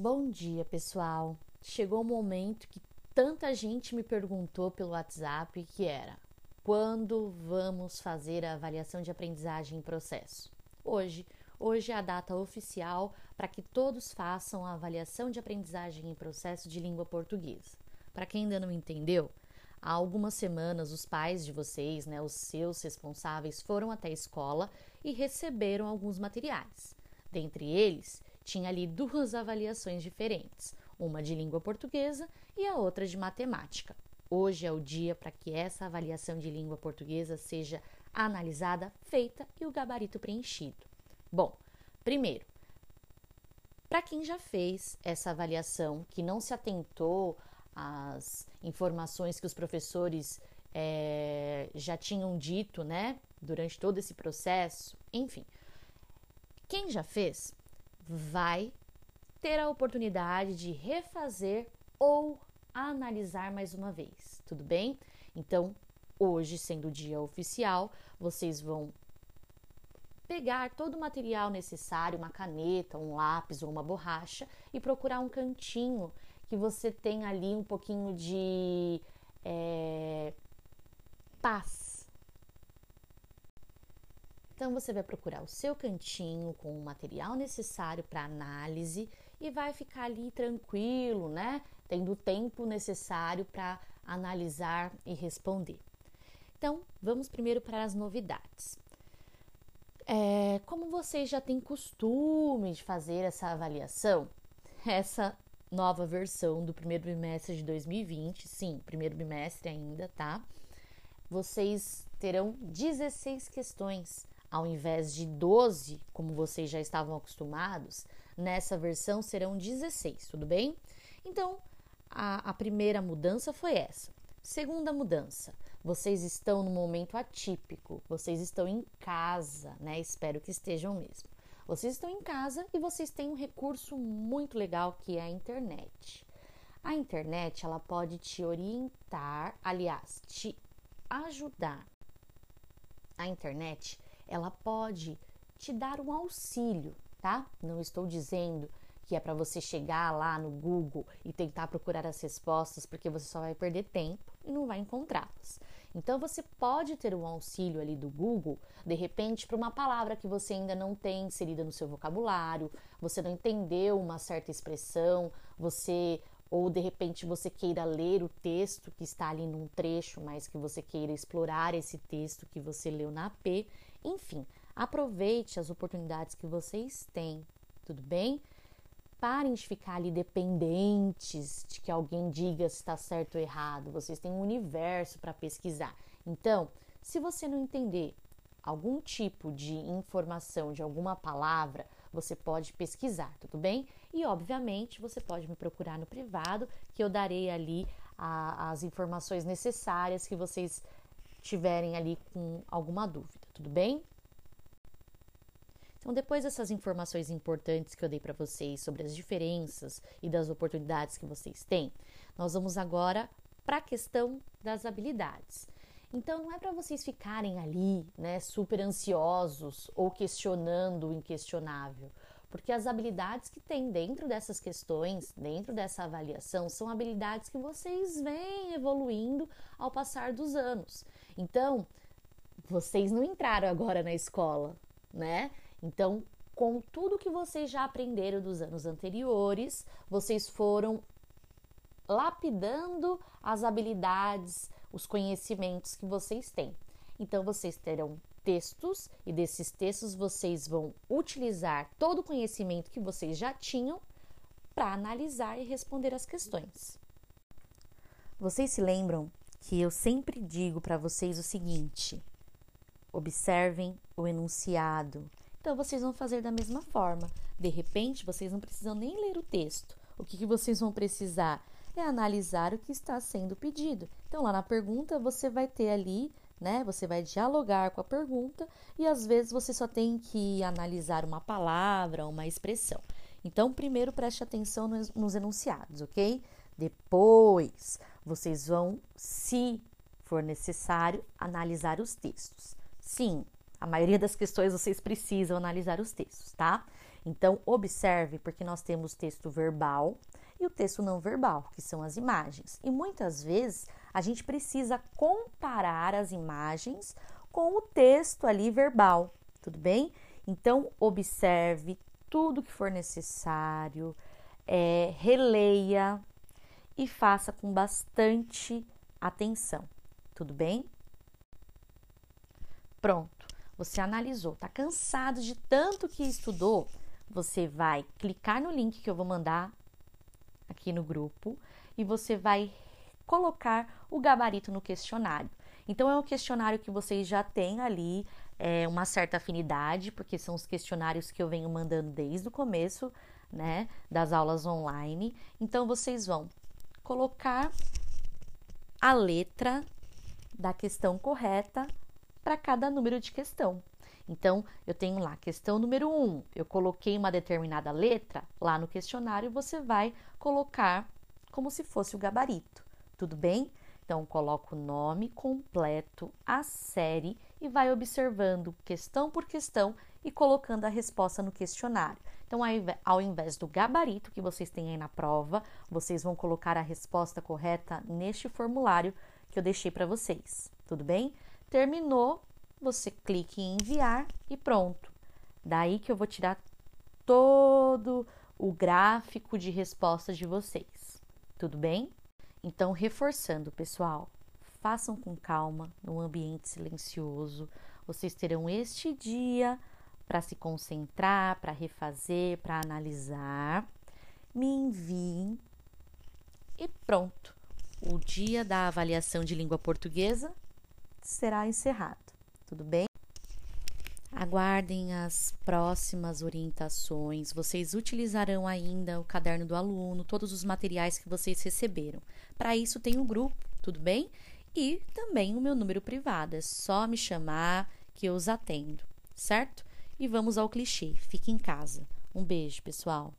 Bom dia, pessoal. Chegou o momento que tanta gente me perguntou pelo WhatsApp que era: quando vamos fazer a avaliação de aprendizagem em processo? Hoje, hoje é a data oficial para que todos façam a avaliação de aprendizagem em processo de língua portuguesa. Para quem ainda não entendeu, há algumas semanas os pais de vocês, né, os seus responsáveis, foram até a escola e receberam alguns materiais. Dentre eles, tinha ali duas avaliações diferentes, uma de língua portuguesa e a outra de matemática. Hoje é o dia para que essa avaliação de língua portuguesa seja analisada, feita e o gabarito preenchido. Bom, primeiro, para quem já fez essa avaliação, que não se atentou às informações que os professores é, já tinham dito, né, durante todo esse processo, enfim, quem já fez, vai ter a oportunidade de refazer ou analisar mais uma vez, tudo bem? Então, hoje, sendo o dia oficial, vocês vão pegar todo o material necessário, uma caneta, um lápis ou uma borracha e procurar um cantinho que você tenha ali um pouquinho de é, paz então você vai procurar o seu cantinho com o material necessário para análise e vai ficar ali tranquilo, né? Tendo o tempo necessário para analisar e responder. Então, vamos primeiro para as novidades. É, como vocês já têm costume de fazer essa avaliação, essa nova versão do primeiro bimestre de 2020, sim, primeiro bimestre ainda, tá? Vocês terão 16 questões ao invés de 12, como vocês já estavam acostumados, nessa versão serão 16, tudo bem? Então, a, a primeira mudança foi essa. Segunda mudança, vocês estão no momento atípico, vocês estão em casa, né? Espero que estejam mesmo. Vocês estão em casa e vocês têm um recurso muito legal que é a internet. A internet, ela pode te orientar, aliás, te ajudar. A internet, ela pode te dar um auxílio, tá? Não estou dizendo que é para você chegar lá no Google e tentar procurar as respostas, porque você só vai perder tempo e não vai encontrá-las. Então você pode ter um auxílio ali do Google, de repente, para uma palavra que você ainda não tem inserida no seu vocabulário, você não entendeu uma certa expressão, você ou de repente você queira ler o texto que está ali num trecho, mas que você queira explorar esse texto que você leu na AP. Enfim, aproveite as oportunidades que vocês têm, tudo bem? Parem de ficar ali dependentes de que alguém diga se está certo ou errado. Vocês têm um universo para pesquisar. Então, se você não entender algum tipo de informação de alguma palavra, você pode pesquisar, tudo bem? E obviamente você pode me procurar no privado, que eu darei ali a, as informações necessárias que vocês tiverem ali com alguma dúvida, tudo bem? Então, depois dessas informações importantes que eu dei para vocês sobre as diferenças e das oportunidades que vocês têm, nós vamos agora para a questão das habilidades. Então não é para vocês ficarem ali, né, super ansiosos ou questionando o inquestionável, porque as habilidades que tem dentro dessas questões, dentro dessa avaliação, são habilidades que vocês vêm evoluindo ao passar dos anos. Então, vocês não entraram agora na escola, né? Então, com tudo que vocês já aprenderam dos anos anteriores, vocês foram lapidando as habilidades, os conhecimentos que vocês têm. Então, vocês terão textos e desses textos vocês vão utilizar todo o conhecimento que vocês já tinham para analisar e responder as questões. Vocês se lembram que eu sempre digo para vocês o seguinte: observem o enunciado. Então, vocês vão fazer da mesma forma. De repente, vocês não precisam nem ler o texto. O que, que vocês vão precisar? é analisar o que está sendo pedido. Então, lá na pergunta, você vai ter ali, né? Você vai dialogar com a pergunta e às vezes você só tem que analisar uma palavra, uma expressão. Então, primeiro preste atenção nos, enunciados, ok? Depois, vocês vão, se for necessário, analisar os textos. Sim, a maioria das questões vocês precisam analisar os textos, tá? Então, observe, porque nós temos texto verbal e o texto não verbal, que são as imagens. E muitas vezes a gente precisa comparar as imagens com o texto ali verbal, tudo bem? Então, observe tudo que for necessário, é, releia e faça com bastante atenção, tudo bem? Pronto, você analisou, tá cansado de tanto que estudou? Você vai clicar no link que eu vou mandar aqui no grupo e você vai colocar o gabarito no questionário. Então, é um questionário que vocês já têm ali é, uma certa afinidade, porque são os questionários que eu venho mandando desde o começo, né, das aulas online. Então, vocês vão colocar a letra da questão correta para cada número de questão. Então, eu tenho lá questão número 1, um, eu coloquei uma determinada letra, lá no questionário você vai colocar como se fosse o gabarito, tudo bem? Então, coloca o nome completo, a série e vai observando questão por questão e colocando a resposta no questionário. Então, ao invés do gabarito que vocês têm aí na prova, vocês vão colocar a resposta correta neste formulário que eu deixei para vocês. Tudo bem? Terminou, você clique em enviar e pronto. Daí que eu vou tirar todo o gráfico de respostas de vocês. Tudo bem? Então, reforçando, pessoal, façam com calma, num ambiente silencioso. Vocês terão este dia para se concentrar, para refazer, para analisar. Me enviem e pronto. O dia da avaliação de língua portuguesa será encerrado. Tudo bem? Aguardem as próximas orientações. Vocês utilizarão ainda o caderno do aluno, todos os materiais que vocês receberam. Para isso, tem um grupo, tudo bem? E também o meu número privado. É só me chamar que eu os atendo, certo? E vamos ao clichê: fique em casa. Um beijo, pessoal.